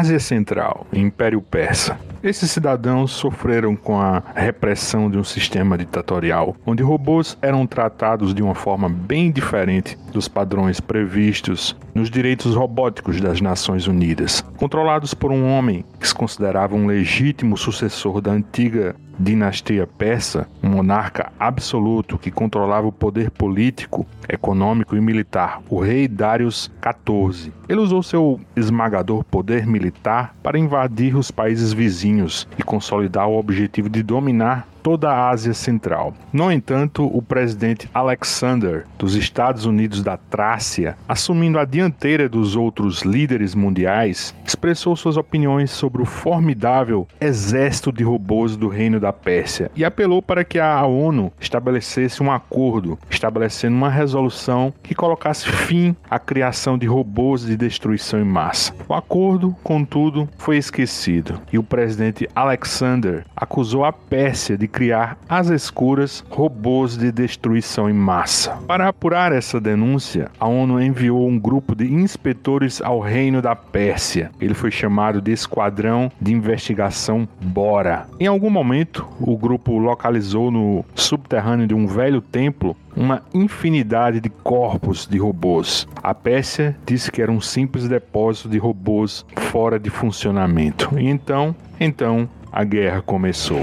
Ásia Central, Império Persa. Esses cidadãos sofreram com a repressão de um sistema ditatorial, onde robôs eram tratados de uma forma bem diferente dos padrões previstos nos direitos robóticos das Nações Unidas. Controlados por um homem que se considerava um legítimo sucessor da antiga dinastia persa, um monarca absoluto que controlava o poder político, econômico e militar, o rei Darius XIV. Ele usou seu esmagador poder militar para invadir os países vizinhos e consolidar o objetivo de dominar toda a Ásia Central. No entanto, o presidente Alexander dos Estados Unidos da Trácia, assumindo a dianteira dos outros líderes mundiais, expressou suas opiniões sobre o formidável exército de robôs do Reino da Pérsia e apelou para que a ONU estabelecesse um acordo, estabelecendo uma resolução que colocasse fim à criação de robôs de destruição em massa. O acordo, contudo, foi esquecido e o presidente Alexander acusou a Pérsia de criar às escuras robôs de destruição em massa. Para apurar essa denúncia, a ONU enviou um grupo de inspetores ao reino da Pérsia. Ele foi chamado de Esquadrão de Investigação Bora. Em algum momento, o grupo localizou no subterrâneo de um velho templo uma infinidade de corpos de robôs. A Pérsia disse que era um simples depósito de robôs fora de funcionamento. E então, então a guerra começou.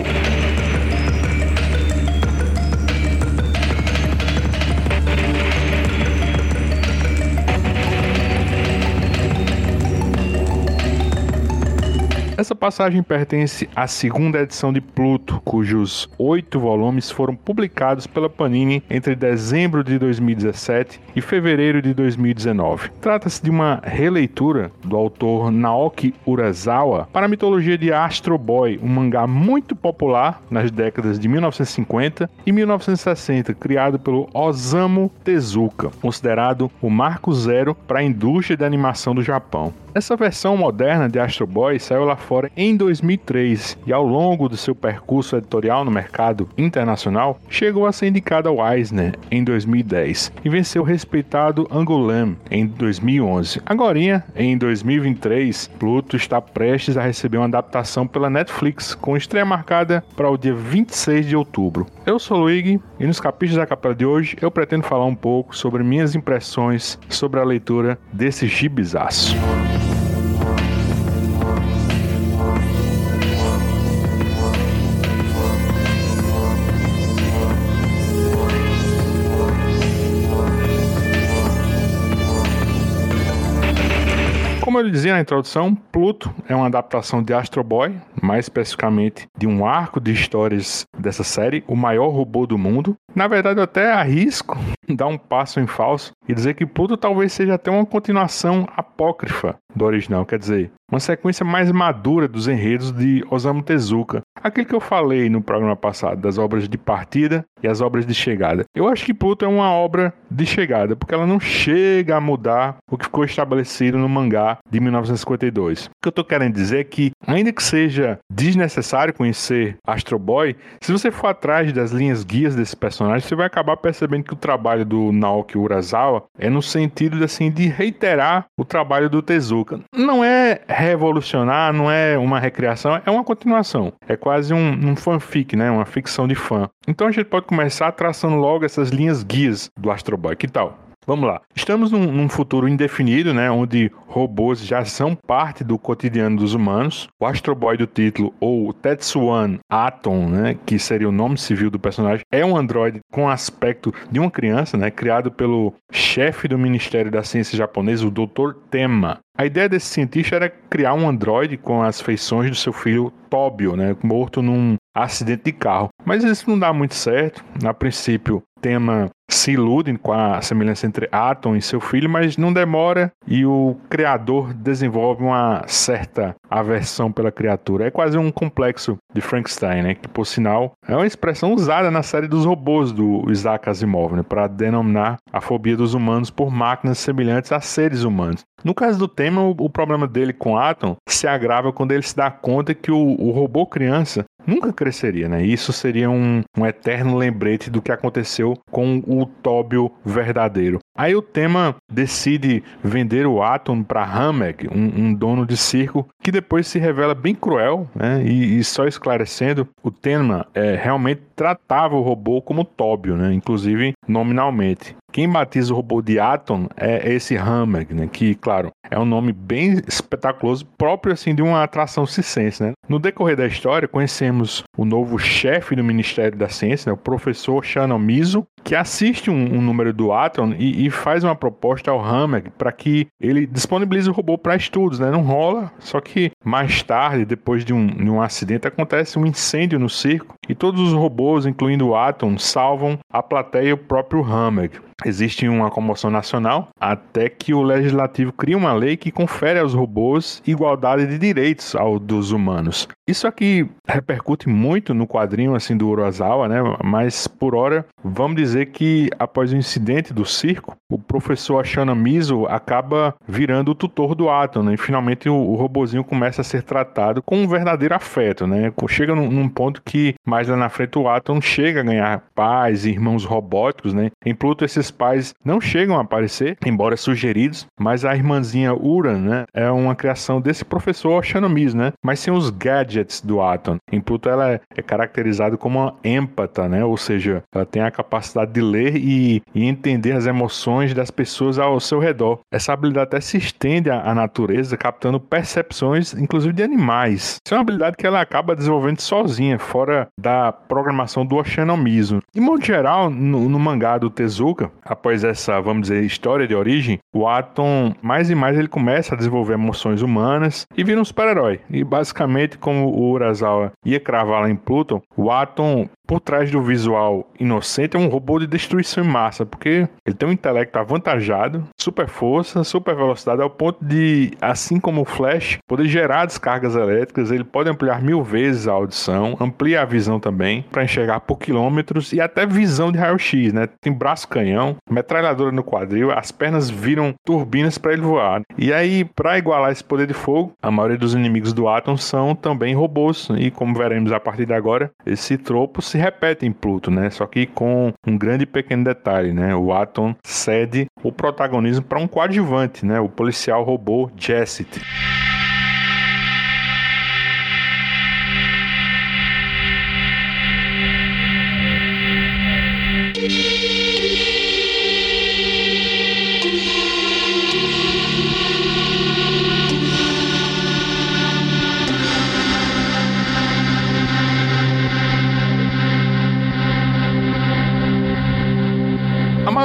Essa passagem pertence à segunda edição de Pluto, cujos oito volumes foram publicados pela Panini entre dezembro de 2017 e fevereiro de 2019. Trata-se de uma releitura do autor Naoki Urasawa para a mitologia de Astro Boy, um mangá muito popular nas décadas de 1950 e 1960, criado pelo Osamu Tezuka, considerado o marco zero para a indústria de animação do Japão. Essa versão moderna de Astro Boy saiu lá fora em 2003 e ao longo do seu percurso editorial no mercado internacional, chegou a ser indicada ao Eisner em 2010 e venceu o respeitado Angoulême em 2011. Agora, em 2023, Pluto está prestes a receber uma adaptação pela Netflix, com estreia marcada para o dia 26 de outubro. Eu sou Luigi e nos capítulos da capela de hoje eu pretendo falar um pouco sobre minhas impressões sobre a leitura desse gibizaço. Como eu dizia na introdução, Pluto é uma adaptação de Astro Boy, mais especificamente de um arco de histórias dessa série, O Maior Robô do Mundo. Na verdade, eu até arrisco dar um passo em falso e dizer que Pluto talvez seja até uma continuação apócrifa do original, quer dizer, uma sequência mais madura dos enredos de Osamu Tezuka. Aquilo que eu falei no programa passado, das obras de partida e as obras de chegada. Eu acho que Pluto é uma obra de chegada, porque ela não chega a mudar o que ficou estabelecido no mangá de 1952. O que eu estou querendo dizer é que, ainda que seja desnecessário conhecer Astro Boy, se você for atrás das linhas guias desse personagem, você vai acabar percebendo que o trabalho do Naoki Urasawa é no sentido assim, de reiterar o trabalho do Tezuka. Não é revolucionar, não é uma recriação, é uma continuação. É quase um, um fanfic, né? Uma ficção de fã. Então a gente pode começar traçando logo essas linhas guias do Astro Boy. Que tal? Vamos lá. Estamos num, num, futuro indefinido, né, onde robôs já são parte do cotidiano dos humanos. O Astro Boy do título, ou Tetsuan Atom, né, que seria o nome civil do personagem, é um androide com aspecto de uma criança, né, criado pelo chefe do Ministério da Ciência japonês, o Dr. Tema. A ideia desse cientista era criar um androide com as feições do seu filho Tobio, né, morto num acidente de carro. Mas isso não dá muito certo. A princípio, Tema se iludem com a semelhança entre Atom e seu filho, mas não demora e o criador desenvolve uma certa aversão pela criatura. É quase um complexo de Frankenstein, né? que por sinal é uma expressão usada na série dos robôs do Isaac Asimov, né? para denominar a fobia dos humanos por máquinas semelhantes a seres humanos. No caso do tema, o, o problema dele com Atom se agrava quando ele se dá conta que o, o robô criança nunca cresceria, né? Isso seria um, um eterno lembrete do que aconteceu com o Tóbio verdadeiro. Aí o tema decide vender o Atom para Hameg, um, um, dono de circo, que depois se revela bem cruel, né? E, e só esclarecendo, o tema é, realmente tratava o robô como Tóbio, né? Inclusive nominalmente. Quem batiza o robô de Atom é esse Hammer, né? Que, claro, é um nome bem espetaculoso, próprio assim de uma atração circense, né? No decorrer da história, conhecemos o novo chefe do Ministério da Ciência, né? o professor Shannon Mizo, que assiste um, um número do Atom e, e, faz uma proposta ao Hammer para que ele disponibilize o robô para estudos, né? Não rola, só que mais tarde, depois de um, de um acidente, acontece um incêndio no circo e todos os robôs, incluindo o Atom, salvam a plateia e o próprio Hammer. Existe uma comoção nacional até que o legislativo cria uma lei que confere aos robôs igualdade de direitos ao dos humanos. Isso aqui repercute muito no quadrinho assim do Urasawa, né? Mas por hora, vamos dizer que após o incidente do circo, o professor Ashana Mizo acaba virando o tutor do Atom, né? E finalmente o, o robozinho começa a ser tratado com um verdadeiro afeto, né? Chega num, num ponto que mais lá na frente o Atom chega a ganhar pais e irmãos robóticos, né? Em Pluto esses pais não chegam a aparecer, embora sugeridos, mas a irmãzinha Uran, né, é uma criação desse professor Oshanomis, né? Mas sem os gadgets do Atom. Em Pluto ela é, caracterizada como uma empata, né? Ou seja, ela tem a capacidade de ler e, e entender as emoções das pessoas ao seu redor. Essa habilidade até se estende à, natureza, captando percepções, inclusive de animais. Isso é uma habilidade que ela acaba desenvolvendo sozinha, fora da programação do Oshanomismo. De modo geral, no, no mangá do Tezuka, após essa, vamos dizer, história de origem, o Atom, mais e mais, ele começa a desenvolver emoções humanas e vira um super-herói. E basicamente, como o Urasawa ia cravar lá em Pluton, o Atom por trás do visual inocente é um robô de destruição em massa, porque ele tem um intelecto avantajado, super força, super velocidade, ao ponto de, assim como o Flash, poder gerar descargas elétricas, ele pode ampliar mil vezes a audição, amplia a visão também, para enxergar por quilômetros e até visão de raio-x, né? Tem braço canhão, metralhadora no quadril, as pernas viram turbinas para ele voar. E aí, para igualar esse poder de fogo, a maioria dos inimigos do Atom são também robôs, e como veremos a partir de agora, esse tropo se se repete em Pluto, né? Só que com um grande pequeno detalhe, né? O Atom cede o protagonismo para um coadjuvante, né? O policial robô Jessit.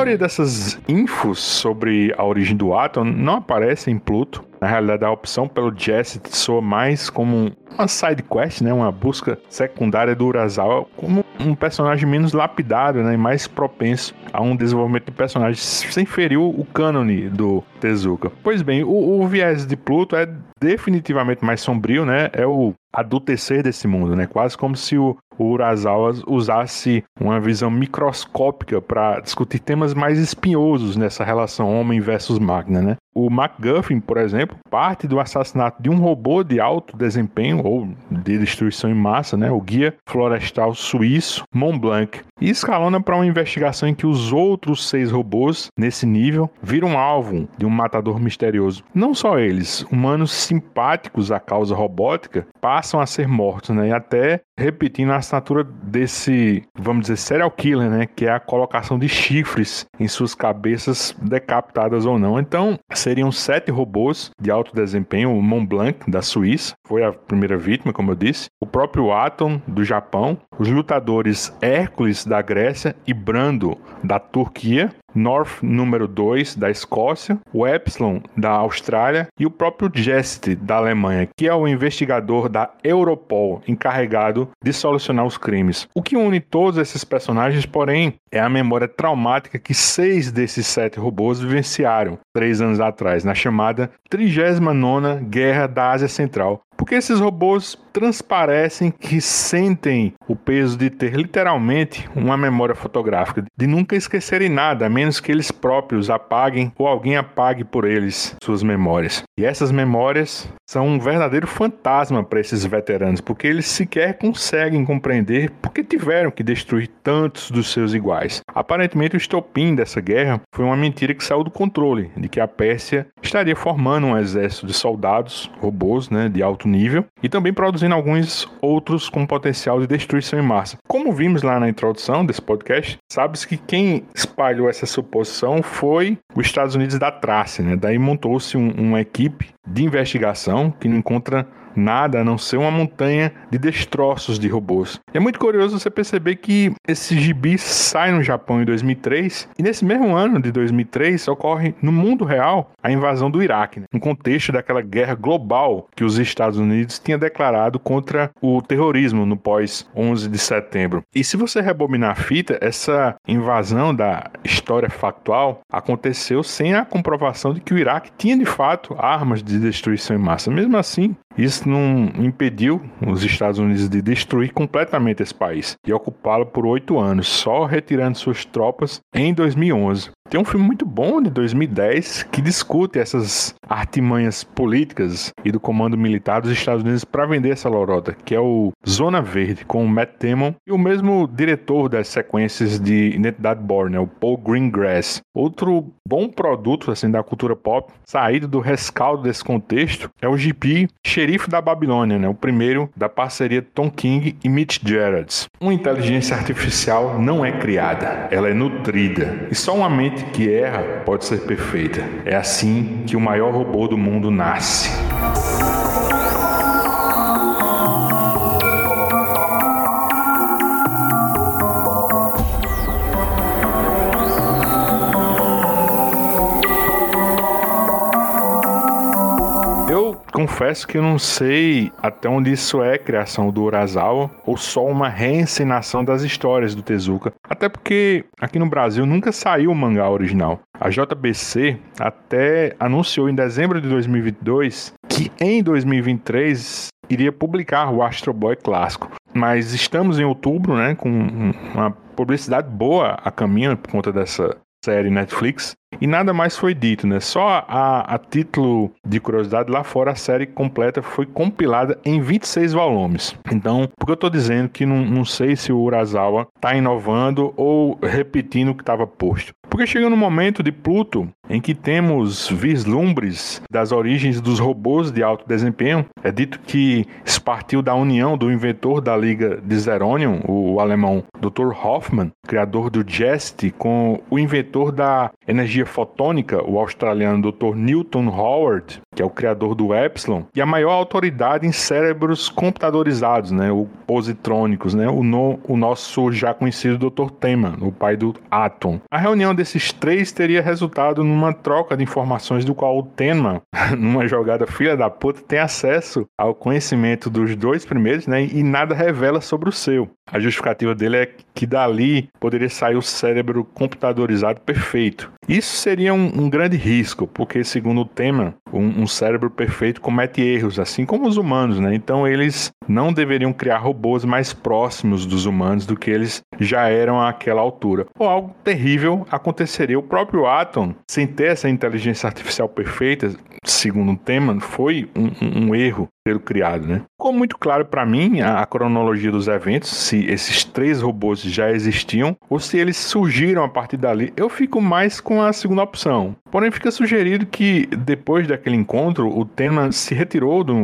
Maioria dessas infos sobre a origem do átomo não aparece em Pluto. Na realidade, a opção pelo Jesse soa mais como uma side quest, né, uma busca secundária do Urasawa, como um personagem menos lapidado, né, e mais propenso a um desenvolvimento de personagem sem ferir o cânone do Tezuka. Pois bem, o, o viés de Pluto é definitivamente mais sombrio, né? É o adultecer desse mundo, né? Quase como se o, o Urasawa usasse uma visão microscópica para discutir temas mais espinhosos nessa relação homem versus máquina, né? O MacGuffin, por exemplo, parte do assassinato de um robô de alto desempenho ou de destruição em massa, né? O guia florestal suíço Mont Blanc, e escalona para uma investigação em que os outros seis robôs nesse nível viram alvo de um matador misterioso. Não só eles, humanos simpáticos à causa robótica passam a ser mortos, né? E até repetindo a assinatura desse, vamos dizer, serial killer, né? Que é a colocação de chifres em suas cabeças decapitadas ou não. Então, seriam sete robôs de alto desempenho. O Mont Blanc, da Suíça, foi a primeira vítima, como eu disse. O próprio Atom, do Japão. Os lutadores Hércules, da Grécia, e Brando, da Turquia. North número 2 da Escócia, o Epsilon da Austrália e o próprio Jest da Alemanha, que é o investigador da Europol encarregado de solucionar os crimes. O que une todos esses personagens, porém, é a memória traumática que seis desses sete robôs vivenciaram três anos atrás, na chamada 39 Guerra da Ásia Central, Porque esses robôs transparecem que sentem o peso de ter literalmente uma memória fotográfica, de nunca esquecerem nada, a menos que eles próprios apaguem ou alguém apague por eles suas memórias. E essas memórias são um verdadeiro fantasma para esses veteranos, porque eles sequer conseguem compreender porque tiveram que destruir tantos dos seus iguais. Aparentemente, o estopim dessa guerra foi uma mentira que saiu do controle, de que a Pérsia estaria formando um exército de soldados, robôs, né, de alto nível, e também produzindo alguns outros com potencial de destruição em massa. Como vimos lá na introdução desse podcast, sabe-se que quem espalhou essa suposição foi os Estados Unidos da Trácia, né? Daí montou-se um, uma equipe de investigação que não encontra nada a não ser uma montanha de destroços de robôs. E é muito curioso você perceber que esse gibi sai no Japão em 2003 e nesse mesmo ano de 2003 ocorre no mundo real a invasão do Iraque, né? no contexto daquela guerra global que os Estados Unidos tinha declarado contra o terrorismo no pós 11 de setembro. E se você rebobinar a fita, essa invasão da história factual aconteceu sem a comprovação de que o Iraque tinha de fato armas de destruição em massa. Mesmo assim, isso não impediu os Estados Unidos de destruir completamente esse país e ocupá-lo por oito anos, só retirando suas tropas em 2011. Tem um filme muito bom de 2010 que discute essas artimanhas políticas e do comando militar dos Estados Unidos para vender essa lorota, que é o Zona Verde, com o Matt Damon e o mesmo diretor das sequências de Identidade Born, né, o Paul Greengrass. Outro bom produto assim da cultura pop, saído do rescaldo desse contexto, é o GP Xerife da Babilônia, né, o primeiro da parceria Tom King e Mitch Gerards. Uma inteligência artificial não é criada, ela é nutrida. E só uma mente que erra pode ser perfeita. É assim que o maior robô do mundo nasce. Confesso que eu não sei até onde isso é criação do Urasawa ou só uma reencenação das histórias do Tezuka. Até porque aqui no Brasil nunca saiu o mangá original. A JBC até anunciou em dezembro de 2022 que em 2023 iria publicar o Astro Boy clássico. Mas estamos em outubro, né, com uma publicidade boa a caminho por conta dessa série Netflix. E nada mais foi dito, né? Só a, a, título de curiosidade, lá fora a série completa foi compilada em 26 volumes. Então, por que eu estou dizendo que não, não sei se o Urasawa está inovando ou repetindo o que estava posto? Porque chega no momento de Pluto em que temos vislumbres das origens dos robôs de alto desempenho. É dito que isso partiu da união do inventor da Liga de Zeronium, o alemão Dr. Hoffman, criador do Jest, com o inventor da energia fotônica, o australiano Dr. Newton Howard, que é o criador do Epsilon, e a maior autoridade em cérebros computadorizados, né, ou positrônicos, né, o, no, o nosso já conhecido Dr. Teman, o pai do Atom. A reunião desses três teria resultado numa troca de informações do qual o Tenma, numa jogada filha da puta, tem acesso ao conhecimento dos dois primeiros, né? E nada revela sobre o seu. A justificativa dele é que dali poderia sair o cérebro computadorizado perfeito. Isso seria um, um grande risco, porque, segundo o tema, um, um, cérebro perfeito comete erros, assim como os humanos, né? Então eles não deveriam criar robôs mais próximos dos humanos do que eles já eram àquela altura. Ou algo terrível aconteceria. O próprio Atom, sem ter essa inteligência artificial perfeita, segundo o tema, foi um, um erro pelo criado, né? Ficou muito claro para mim a, a, cronologia dos eventos, se esses três robôs já existiam ou se eles surgiram a partir dali. Eu fico mais com a segunda opção. Porém, fica sugerido que depois daquele encontro, o tema se retirou do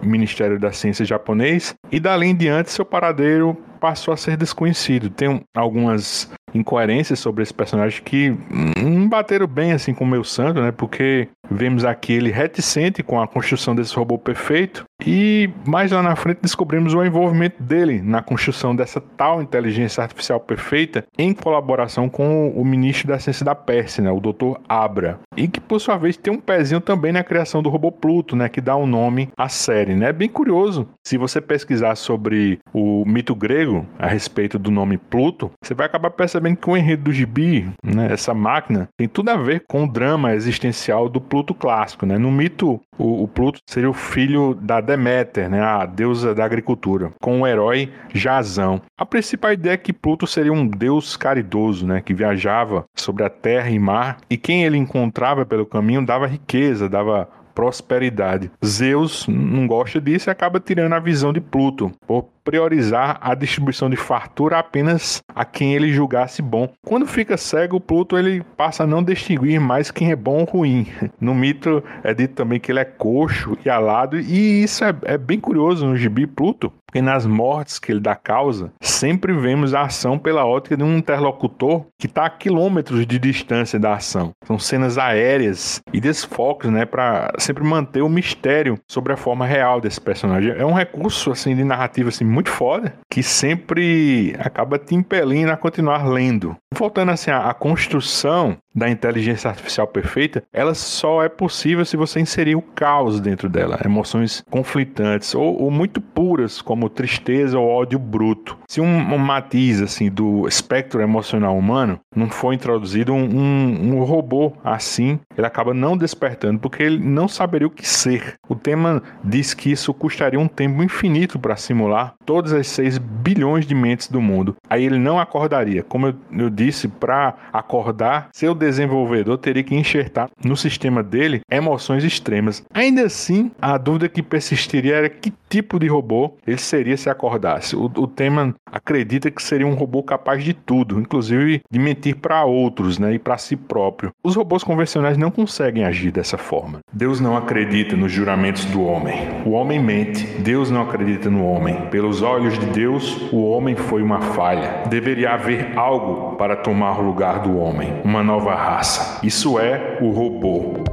Ministério da Ciência japonês e dali em diante seu paradeiro passou a ser desconhecido. Tem algumas incoerências sobre esse personagem que não bateram bem assim com o meu santo, né? Porque vemos aqui ele reticente com a construção desse robô perfeito e mais lá na frente descobrimos o envolvimento dele na construção dessa tal inteligência artificial perfeita em colaboração com o ministro da ciência da Pérsia, né? O Dr. Abra. E que por sua vez tem um pezinho também na criação do robô Pluto, né? Que dá o um nome à série, né? É bem curioso. Se você pesquisar sobre o mito grego a respeito do nome Pluto, você vai acabar percebendo que o enredo do gibi, né, essa máquina, tem tudo a ver com o drama existencial do Pluto clássico. Né? No mito, o, o Pluto seria o filho da Deméter, né, a deusa da agricultura, com o herói Jazão. A principal ideia é que Pluto seria um deus caridoso, né, que viajava sobre a terra e mar, e quem ele encontrava pelo caminho dava riqueza, dava prosperidade. Zeus não gosta disso e acaba tirando a visão de Pluto, priorizar a distribuição de fartura apenas a quem ele julgasse bom. Quando fica cego, Pluto ele passa a não distinguir mais quem é bom ou ruim. No mito é dito também que ele é coxo e alado, e isso é, é bem curioso no gibi Pluto, porque nas mortes que ele dá causa, sempre vemos a ação pela ótica de um interlocutor que está a quilômetros de distância da ação. São cenas aéreas e desfocos, né, para sempre manter o mistério sobre a forma real desse personagem. É um recurso assim de narrativa assim muito foda, que sempre acaba te impelindo a continuar lendo. Voltando assim à construção da inteligência artificial perfeita, ela só é possível se você inserir o caos dentro dela, emoções conflitantes ou, ou muito puras, como tristeza ou ódio bruto. Se um, um, matiz assim do espectro emocional humano não for introduzido, um, um, um robô assim, ele acaba não despertando porque ele não saberia o que ser. O tema diz que isso custaria um tempo infinito para simular todas as 6 bilhões de mentes do mundo. Aí ele não acordaria. Como eu, eu disse, para acordar, seu desenvolvedor teria que enxertar no sistema dele emoções extremas. Ainda assim, a dúvida que persistiria era que tipo de robô ele seria se acordasse. O, o tema acredita que seria um robô capaz de tudo, inclusive de mentir para outros né, e para si próprio. Os robôs convencionais não conseguem agir dessa forma. Deus não acredita nos juramentos do homem. O homem mente, Deus não acredita no homem. Pelos olhos de Deus, o homem foi uma falha. Deveria haver algo para tomar o lugar do homem, uma nova raça. Isso é o robô.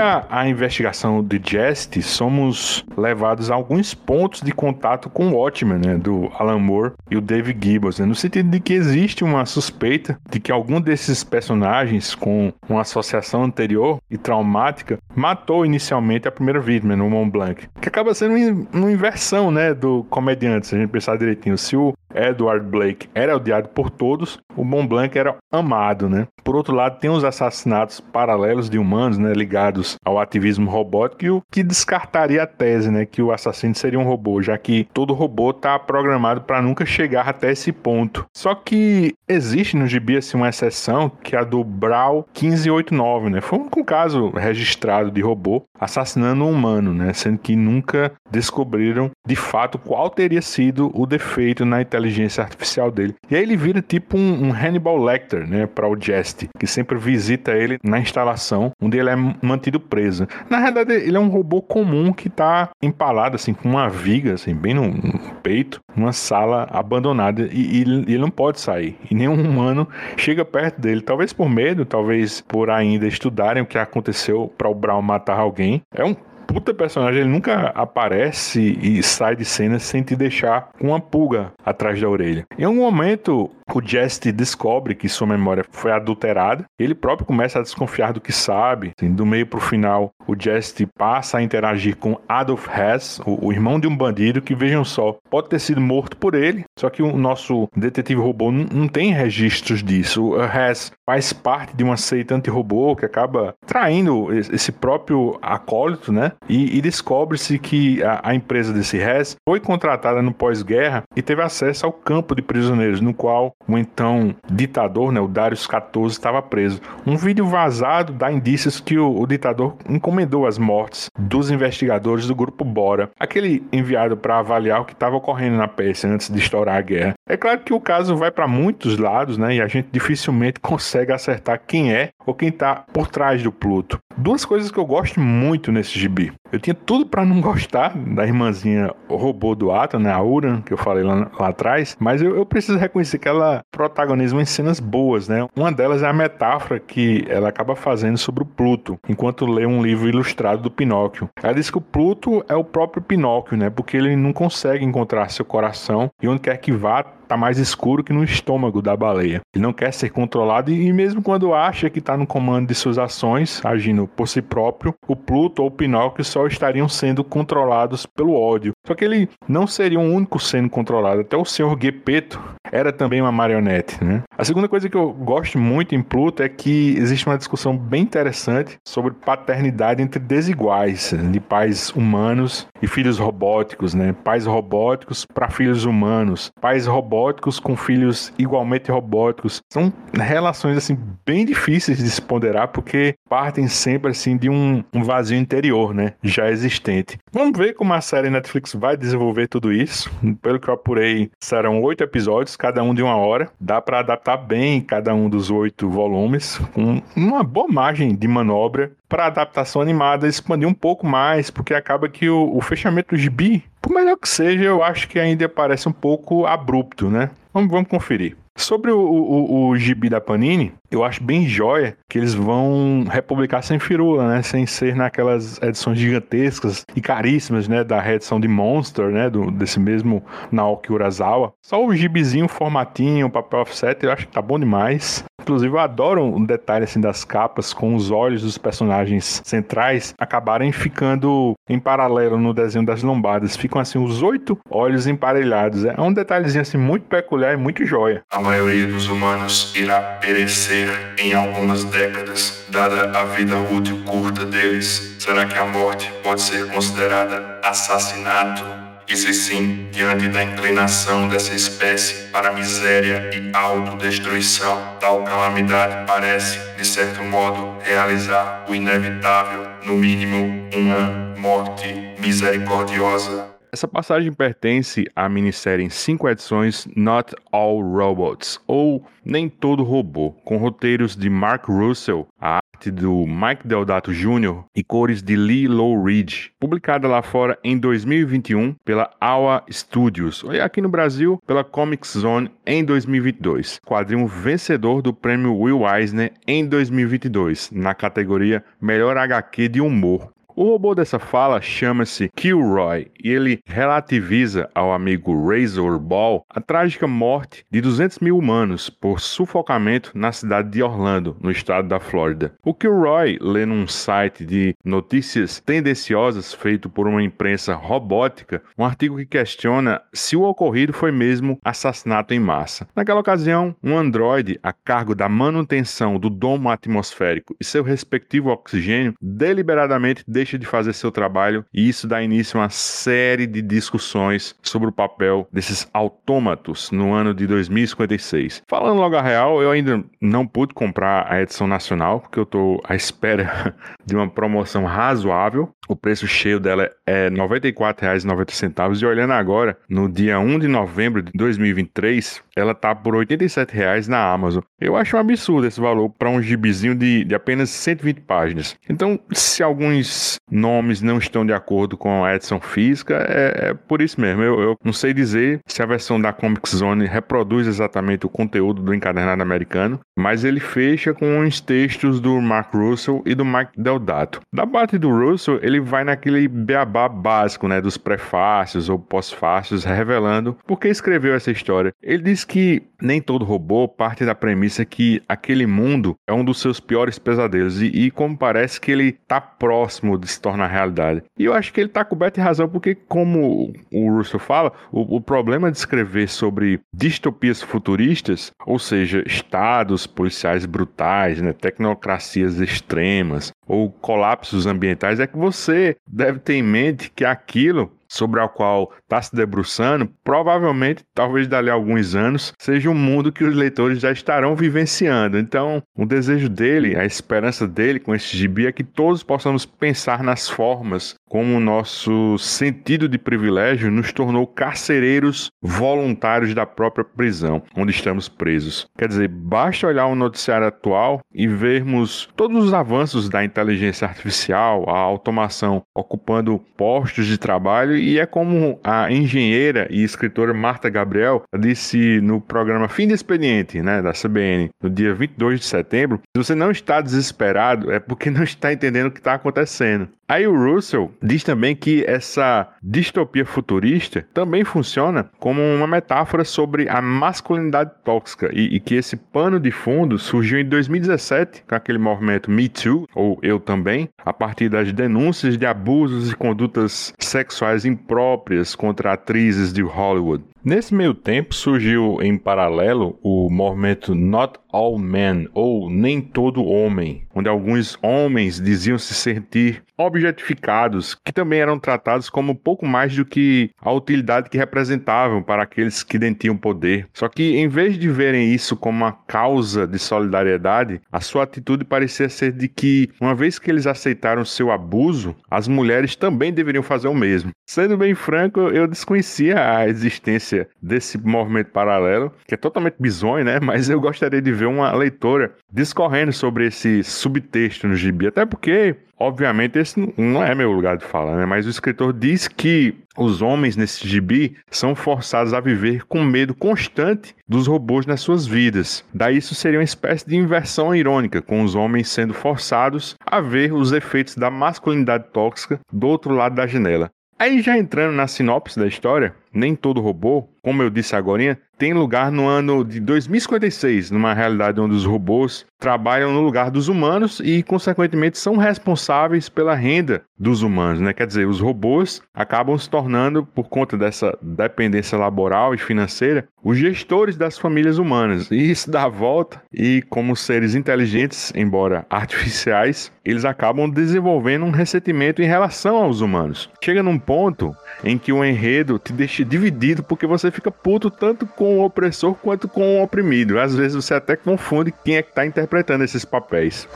A, a, investigação de Jest, somos levados a alguns pontos de contato com o Watchmen, né, do Alan Moore e o Dave Gibbons, né, no sentido de que existe uma suspeita de que algum desses personagens com uma associação anterior e traumática matou inicialmente a primeira vítima, no Mont Blanc, que acaba sendo uma inversão né, do comediante, se a gente pensar direitinho. Se o Edward Blake era odiado por todos, o Mont Blanc era amado, né? Por outro lado, tem os assassinatos paralelos de humanos, né, ligados ao ativismo robótico, o que descartaria a tese, né, que o assassino seria um robô, já que todo robô está programado para nunca chegar até esse ponto. Só que existe no gibi assim, uma exceção, que é a do Brawl 1589, né? Foi um caso registrado de robô assassinando um humano, né, sendo que nunca descobriram de fato qual teria sido o defeito na inteligência artificial dele. E aí ele vira tipo um, um Hannibal Lecter, né, para o Jest, que sempre visita ele na instalação onde ele é mantido preso. Na realidade, ele é um robô comum que está empalado assim com uma viga assim bem no, no peito, numa sala abandonada e, e, ele não pode sair. E nenhum humano chega perto dele, talvez por medo, talvez por ainda estudarem o que aconteceu para o Brown matar alguém. É um puta personagem, ele nunca aparece e sai de cena sem te deixar com uma pulga atrás da orelha. Em algum momento, o Jest descobre que sua memória foi adulterada. Ele próprio começa a desconfiar do que sabe. Assim, do meio para o final, o Jest passa a interagir com Adolf Hess, o, o, irmão de um bandido que, vejam só, pode ter sido morto por ele. Só que o nosso detetive robô não, não tem registros disso. O Hess faz parte de uma seita anti-robô que acaba traindo esse próprio acólito, né? E, e descobre-se que a, a, empresa desse Hess foi contratada no pós-guerra e teve acesso ao campo de prisioneiros, no qual o então ditador, né, o Darius XIV, estava preso. Um vídeo vazado dá indícios que o, o ditador encomendou as mortes dos investigadores do grupo Bora, aquele enviado para avaliar o que estava ocorrendo na Pérsia antes de estourar a guerra. É claro que o caso vai para muitos lados, né, e a gente dificilmente consegue acertar quem é ou quem tá por trás do Pluto. Duas coisas que eu gosto muito nesse gibi. Eu tinha tudo para não gostar da irmãzinha robô do Atom, né, a Uran, que eu falei lá, lá atrás, mas eu, eu, preciso reconhecer que ela protagonismo em cenas boas, né? Uma delas é a metáfora que ela acaba fazendo sobre o Pluto, enquanto lê um livro ilustrado do Pinóquio. Ela diz que o Pluto é o próprio Pinóquio, né? Porque ele não consegue encontrar seu coração e onde quer que vá, tá mais escuro que no estômago da baleia. Ele não quer ser controlado e mesmo quando acha que está no comando de suas ações, agindo por si próprio, o Pluto ou o Pinóquio só estariam sendo controlados pelo ódio. Só que ele não seria o único sendo controlado. Até o Senhor Gepeto era também uma marionete, né? A segunda coisa que eu gosto muito em Pluto é que existe uma discussão bem interessante sobre paternidade entre desiguais, de pais humanos e filhos robóticos, né? Pais robóticos para filhos humanos, pais robóticos com filhos igualmente robóticos. São relações assim bem difíceis de se ponderar porque partem sempre assim de um, vazio interior, né? Já existente. Vamos ver como a série Netflix vai desenvolver tudo isso. Pelo que eu apurei, serão oito episódios, cada um de uma hora. Dá para adaptar bem cada um dos oito volumes, com uma boa margem de manobra para adaptação animada expandir um pouco mais, porque acaba que o, o fechamento do gibi, por melhor que seja, eu acho que ainda parece um pouco abrupto, né? Vamos, vamos conferir. Sobre o, o, o gibi da Panini, eu acho bem joia que eles vão republicar sem firula, né? Sem ser naquelas edições gigantescas e caríssimas, né? Da reedição de Monster, né? Do, desse mesmo Naoki Urasawa. Só o gibizinho, formatinho, papel offset, eu acho que tá bom demais. Inclusive, eu adoro um detalhe assim das capas com os olhos dos personagens centrais acabarem ficando em paralelo no desenho das lombadas. Ficam assim os oito olhos emparelhados. É um detalhezinho assim muito peculiar e muito joia. A maioria dos humanos irá perecer em algumas décadas, dada a vida útil curta deles. Será que a morte pode ser considerada assassinato? E se sim, diante da inclinação dessa espécie para miséria e autodestruição, tal calamidade parece, de certo modo, realizar o inevitável, no mínimo, uma morte misericordiosa. Essa passagem pertence à minissérie em cinco edições Not All Robots, ou Nem Todo Robô, com roteiros de Mark Russell, a arte do Mike Deodato Jr. e cores de Lee Low Ridge, publicada lá fora em 2021 pela Awa Studios, e aqui no Brasil pela Comic Zone em 2022. Quadrinho vencedor do prêmio Will Eisner em 2022, na categoria Melhor HQ de Humor. O robô dessa fala chama-se Kilroy e ele relativiza ao amigo Razor Ball a trágica morte de 200 mil humanos por sufocamento na cidade de Orlando, no estado da Flórida. O Kilroy lê num site de notícias tendenciosas feito por uma imprensa robótica um artigo que questiona se o ocorrido foi mesmo assassinato em massa. Naquela ocasião, um androide a cargo da manutenção do domo atmosférico e seu respectivo oxigênio deliberadamente deixa de fazer seu trabalho e isso dá início a uma série de discussões sobre o papel desses autômatos no ano de 2056. Falando logo a real, eu ainda não pude comprar a edição nacional porque eu estou à espera de uma promoção razoável. O preço cheio dela é R$ 94,90 e olhando agora, no dia 1 de novembro de 2023, ela tá por R$ 87,00 na Amazon. Eu acho um absurdo esse valor para um gibizinho de, de apenas 120 páginas. Então, se alguns nomes não estão de acordo com a edição física, é, é por isso mesmo. Eu, eu, não sei dizer se a versão da Comic Zone reproduz exatamente o conteúdo do encadernado americano, mas ele fecha com os textos do Mark Russell e do Mike Deodato. Da parte do Russell, ele vai naquele beabá básico, né, dos prefácios ou pós-fácios, revelando por que escreveu essa história. Ele diz que nem todo robô parte da premissa que aquele mundo é um dos seus piores pesadelos e, e como parece que ele está próximo de se tornar realidade. E eu acho que ele está coberto de razão, porque, como o Russell fala, o, o problema de escrever sobre distopias futuristas, ou seja, estados policiais brutais, né, tecnocracias extremas ou colapsos ambientais, é que você deve ter em mente que aquilo sobre a qual está se debruçando, provavelmente, talvez dali a alguns anos, seja um mundo que os leitores já estarão vivenciando. Então, o desejo dele, a esperança dele com esse gibi é que todos possamos pensar nas formas como o nosso sentido de privilégio nos tornou carcereiros voluntários da própria prisão, onde estamos presos. Quer dizer, basta olhar o noticiário atual e vermos todos os avanços da inteligência artificial, a automação ocupando postos de trabalho, e é como a engenheira e escritora Marta Gabriel disse no programa Fim de Expediente, né, da CBN, no dia 22 de setembro: se você não está desesperado, é porque não está entendendo o que está acontecendo. Aí o Russell diz também que essa distopia futurista também funciona como uma metáfora sobre a masculinidade tóxica e, e, que esse pano de fundo surgiu em 2017 com aquele movimento Me Too, ou Eu Também, a partir das denúncias de abusos e condutas sexuais impróprias contra atrizes de Hollywood. Nesse meio tempo surgiu em paralelo o movimento Not All Men, ou Nem Todo Homem, onde alguns homens diziam se sentir objetificados, que também eram tratados como pouco mais do que a utilidade que representavam para aqueles que detiam poder. Só que em vez de verem isso como uma causa de solidariedade, a sua atitude parecia ser de que, uma vez que eles aceitaram seu abuso, as mulheres também deveriam fazer o mesmo. Sendo bem franco, eu desconhecia a existência desse movimento paralelo, que é totalmente bizonho, né? Mas eu gostaria de ver uma leitora discorrendo sobre esse subtexto no gibi, até porque Obviamente, esse não é meu lugar de fala, né? Mas o escritor diz que os homens nesse gibi são forçados a viver com medo constante dos robôs nas suas vidas. Daí isso seria uma espécie de inversão irônica, com os homens sendo forçados a ver os efeitos da masculinidade tóxica do outro lado da janela. Aí já entrando na sinopse da história, nem todo robô, como eu disse agora, tem lugar no ano de 2056, numa realidade onde os robôs trabalham no lugar dos humanos e, consequentemente, são responsáveis pela renda dos humanos, né? Quer dizer, os robôs acabam se tornando, por conta dessa dependência laboral e financeira, os gestores das famílias humanas. E isso dá a volta e, como seres inteligentes, embora artificiais, eles acabam desenvolvendo um ressentimento em relação aos humanos. Chega num ponto em que o enredo te deixa dividido porque você fica puto tanto com o opressor quanto com o oprimido. Às vezes você até confunde quem é que está interpretando esses papéis.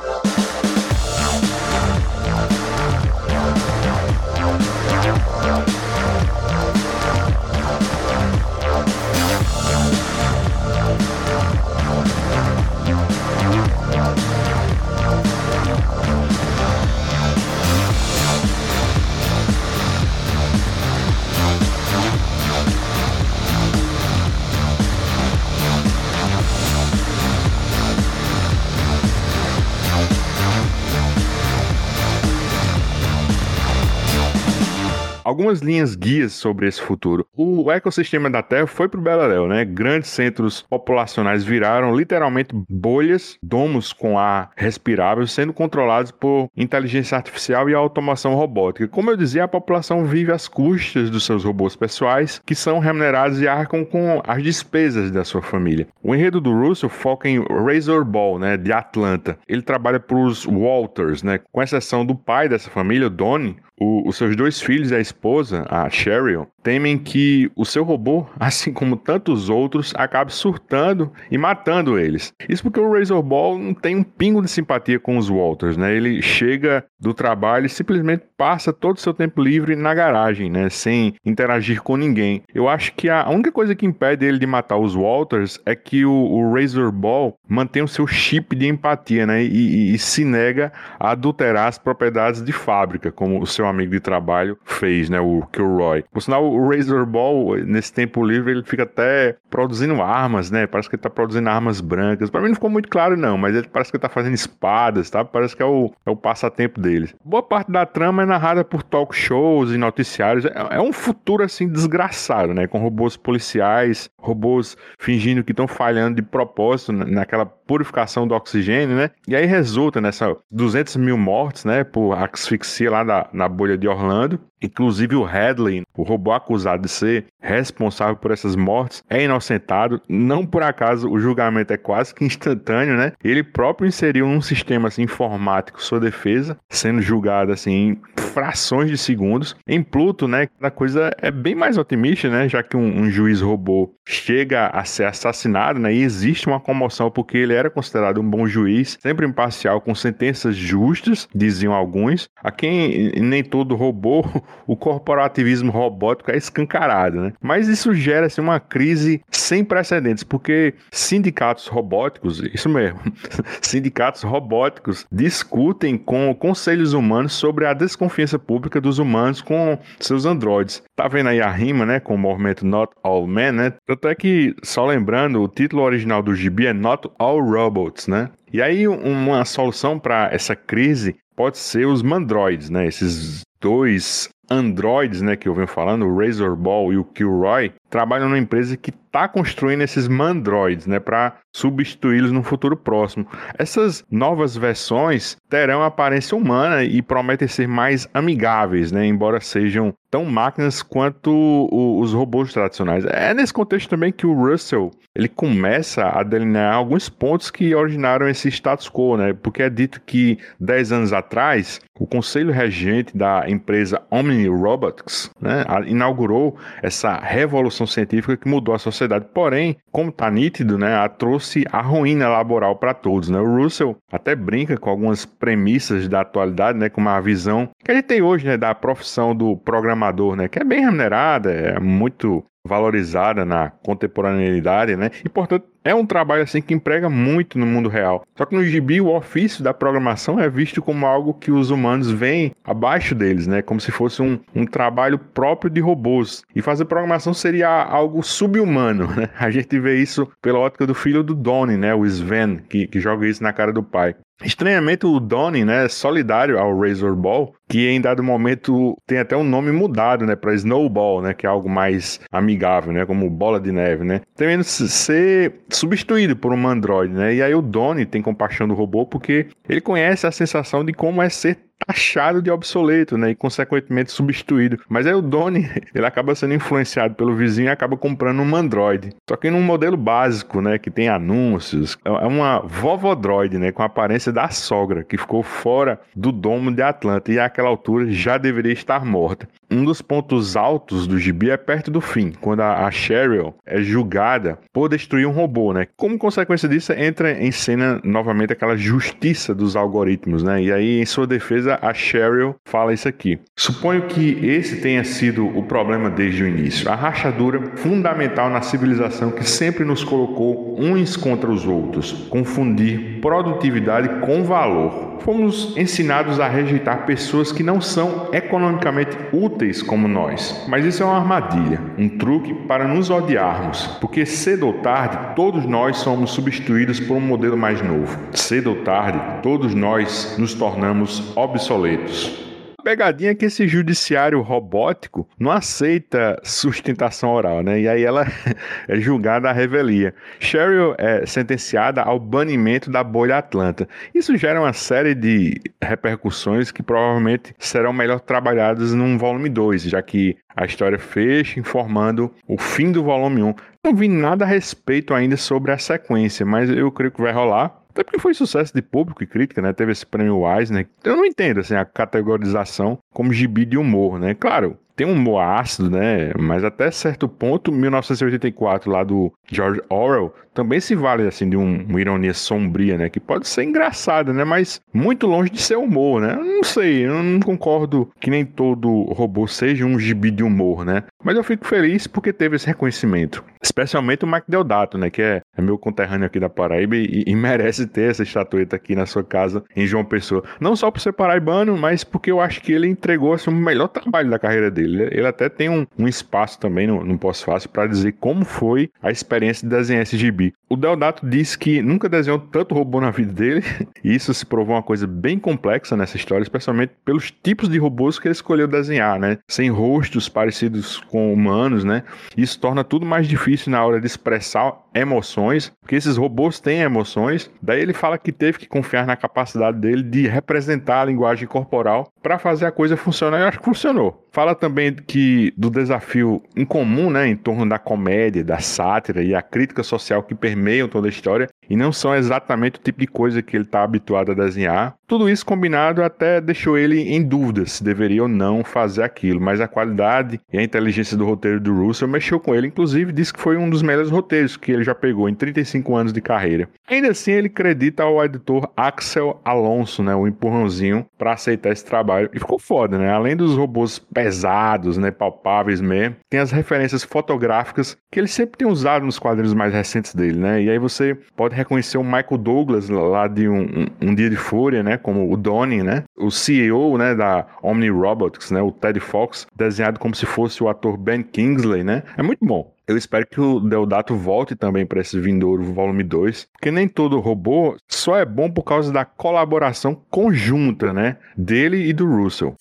Algumas linhas guias sobre esse futuro. O ecossistema da Terra foi para o Beleléu, né? Grandes centros populacionais viraram literalmente bolhas, domos com ar respirável, sendo controlados por inteligência artificial e automação robótica. Como eu dizia, a população vive às custas dos seus robôs pessoais, que são remunerados e arcam com as despesas da sua família. O enredo do Russell foca em Razor Ball, né, de Atlanta. Ele trabalha para os Walters, né, com exceção do pai dessa família, Donnie, o, os seus dois filhos e a esposa, a Cheryl, temem que o seu robô, assim como tantos outros, acabe surtando e matando eles. Isso porque o Razor Ball não tem um pingo de simpatia com os Walters, né? Ele chega do trabalho e simplesmente passa todo o seu tempo livre na garagem, né? Sem interagir com ninguém. Eu acho que a única coisa que impede ele de matar os Walters é que o, o Razor Ball mantém o seu chip de empatia, né? E, e, e se nega a adulterar as propriedades de fábrica, como o seu amigo de trabalho fez, né? O Kilroy. Por sinal, o Razor Ball, nesse tempo livre, ele fica até produzindo armas, né? Parece que ele tá produzindo armas brancas. Para mim não ficou muito claro, não, mas ele parece que ele tá fazendo espadas, tá? Parece que é o, é o passatempo dele. Boa parte da trama é narrada por talk shows e noticiários. É, é um futuro, assim, desgraçado, né? Com robôs policiais, robôs fingindo que estão falhando de propósito naquela purificação do oxigênio, né? E aí resulta nessa 200 mil mortes, né? Por asfixia lá na, na bolha de Orlando. Inclusive o Hadley, o robô acusado de ser responsável por essas mortes, é inocentado. Não por acaso o julgamento é quase que instantâneo, né? Ele próprio inseriu um sistema assim, informático sua defesa, sendo julgado assim frações de segundos. Em Pluto, né, a coisa é bem mais otimista, né? Já que um, um juiz robô chega a ser assassinado, né? E existe uma comoção porque ele era considerado um bom juiz, sempre imparcial, com sentenças justas, diziam alguns, a quem nem todo robô, o corporativismo robótico é escancarado, né? Mas isso gera assim, uma crise sem precedentes, porque sindicatos robóticos, isso mesmo, sindicatos robóticos discutem com conselhos humanos sobre a desconfiança pública dos humanos com seus androides. Tá vendo aí a rima, né, com o movimento Not All Men, né? Tanto é que, só lembrando, o título original do gibi é Not All Robots, né? E aí uma solução para essa crise pode ser os mandroids, né? Esses dois androids, né, que eu venho falando, o Razorball e o Kilroy, trabalham numa empresa que está construindo esses mandroids, né, para substituí-los no futuro próximo. Essas novas versões terão aparência humana e prometem ser mais amigáveis, né, embora sejam tão máquinas quanto os robôs tradicionais. É nesse contexto também que o Russell ele começa a delinear alguns pontos que originaram esse status quo, né? Porque é dito que 10 anos atrás o conselho regente da empresa Omni Robotics né, inaugurou essa revolução científica que mudou a sociedade. Porém, como está nítido, né, trouxe a ruína laboral para todos. Né? O Russell até brinca com algumas premissas da atualidade, né, como a visão que gente tem hoje né, da profissão do programador, né, que é bem remunerada, é muito valorizada na contemporaneidade, né? E portanto é um trabalho assim que emprega muito no mundo real. Só que no gibi o ofício da programação é visto como algo que os humanos veem abaixo deles, né? Como se fosse um, um trabalho próprio de robôs. E fazer programação seria algo subhumano, né? A gente vê isso pela ótica do filho do Donnie, né? O Sven, que, que joga isso na cara do pai. Estranhamente, o Donnie, né, é solidário ao Razor Ball, que em dado momento tem até um nome mudado, né, para Snowball, né, que é algo mais amigável, né, como bola de neve, né, temendo ser substituído por um androide, né, e aí o Donnie tem compaixão do robô porque ele conhece a sensação de como é ser taxado de obsoleto, né? E consequentemente substituído. Mas aí o Donnie, ele acaba sendo influenciado pelo vizinho e acaba comprando um Android. Só que num modelo básico, né? Que tem anúncios. É, é uma vovodroid, né? Com a aparência da sogra, que ficou fora do domo de Atlanta e àquela altura já deveria estar morta. Um dos pontos altos do gibi é perto do fim, quando a, Cheryl é julgada por destruir um robô, né? Como consequência disso, entra em cena novamente aquela justiça dos algoritmos, né? E aí, em sua defesa, a Cheryl fala isso aqui. Suponho que esse tenha sido o problema desde o início. A rachadura fundamental na civilização que sempre nos colocou uns contra os outros, confundir produtividade com valor. Fomos ensinados a rejeitar pessoas que não são economicamente úteis como nós. Mas isso é uma armadilha, um truque para nos odiarmos, porque cedo ou tarde todos nós somos substituídos por um modelo mais novo. Cedo ou tarde todos nós nos tornamos obsoletos pegadinha é que esse judiciário robótico não aceita sustentação oral, né? E aí ela é julgada à revelia. Cheryl é sentenciada ao banimento da bolha Atlanta. Isso gera uma série de repercussões que provavelmente serão melhor trabalhadas num volume 2, já que a história fecha informando o fim do volume 1. Não vi nada a respeito ainda sobre a sequência, mas eu creio que vai rolar. Até porque foi sucesso de público e crítica, né? Teve esse prêmio Eisner. Eu não entendo, assim, a categorização como gibi de humor, né? Claro, tem um humor ácido, né? Mas até certo ponto, 1984, lá do George Orwell, também se vale, assim, de um, uma ironia sombria, né? Que pode ser engraçada, né? Mas muito longe de ser humor, né? Eu não sei, eu não concordo que nem todo robô seja um gibi de humor, né? Mas eu fico feliz porque teve esse reconhecimento. Especialmente o Mike Deodato, né? Que é, é meu conterrâneo aqui da Paraíba e, e, merece ter essa estatueta aqui na sua casa em João Pessoa. Não só por ser paraibano, mas porque eu acho que ele entregou assim, o melhor trabalho da carreira dele. Ele até tem um, um espaço também no, no pós-fácil para dizer como foi a experiência de desenhar esse gibi. O Deodato disse que nunca desenhou tanto robô na vida dele, e isso se provou uma coisa bem complexa nessa história, especialmente pelos tipos de robôs que ele escolheu desenhar, né? Sem rostos parecidos com humanos, né? Isso torna tudo mais difícil na hora de expressar emoções, porque esses robôs têm emoções. Daí ele fala que teve que confiar na capacidade dele de representar a linguagem corporal para fazer a coisa funcionar. Eu acho que funcionou. Fala também que do desafio incomum, né, em torno da comédia, da sátira e a crítica social que permeiam toda a história e não são exatamente o tipo de coisa que ele está habituado a desenhar. Tudo isso combinado até deixou ele em dúvida se deveria ou não fazer aquilo, mas a qualidade e a inteligência do roteiro do Russell mexeu com ele, inclusive disse que foi um dos melhores roteiros que ele já pegou em 35 anos de carreira. Ainda assim, ele acredita ao editor Axel Alonso, né, o empurrãozinho para aceitar esse trabalho. E ficou foda, né? Além dos robôs pesados, né, palpáveis mesmo, tem as referências fotográficas que ele sempre tem usado nos quadrinhos mais recentes dele, né? E aí você pode reconhecer o Michael Douglas lá de um, um, um Dia de Fúria, né? Como o Donnie, né? O CEO, né? Da Omni Robotics, né? O Ted Fox, desenhado como se fosse o ator Ben Kingsley, né? É muito bom. Eu espero que o Deodato volte também para esse vindouro volume 2, porque nem todo robô só é bom por causa da colaboração conjunta, né, dele e do Russell.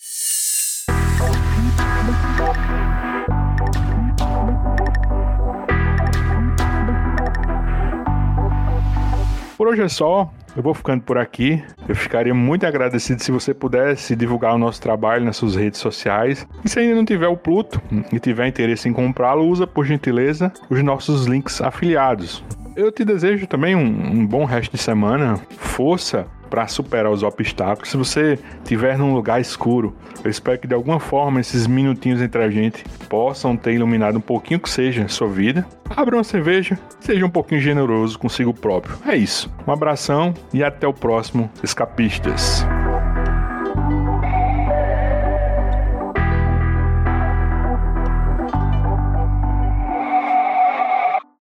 Por hoje é só. Eu vou ficando por aqui. Eu ficaria muito agradecido se você pudesse divulgar o nosso trabalho nas suas redes sociais. E se ainda não tiver o Pluto e tiver interesse em comprá-lo, usa por gentileza os nossos links afiliados. Eu te desejo também um, um bom resto de semana, força para superar os obstáculos. Se você estiver num lugar escuro, eu espero que de alguma forma esses minutinhos entre a gente possam ter iluminado um pouquinho que seja a sua vida. Abra uma cerveja, seja um pouquinho generoso consigo próprio. É isso. Um abração e até o próximo Escapistas.